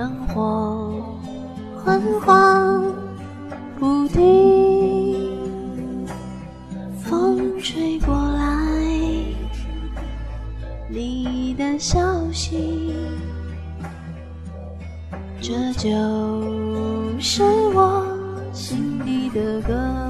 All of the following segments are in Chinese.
灯火昏黄不定，风吹过来，你的消息，这就是我心里的歌。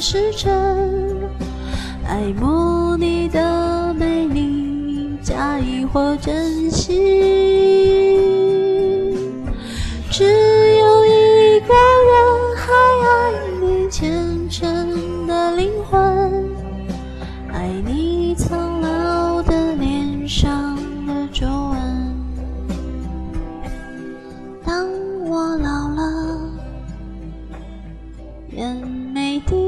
时辰，爱慕你的美丽，假意或真心。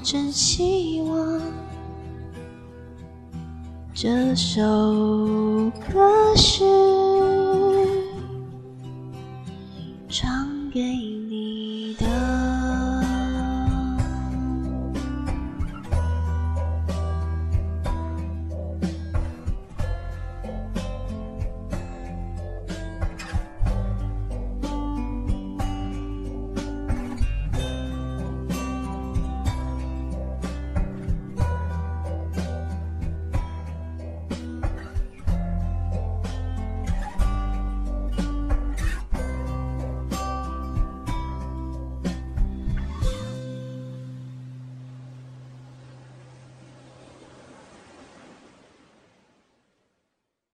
真希望这首歌是。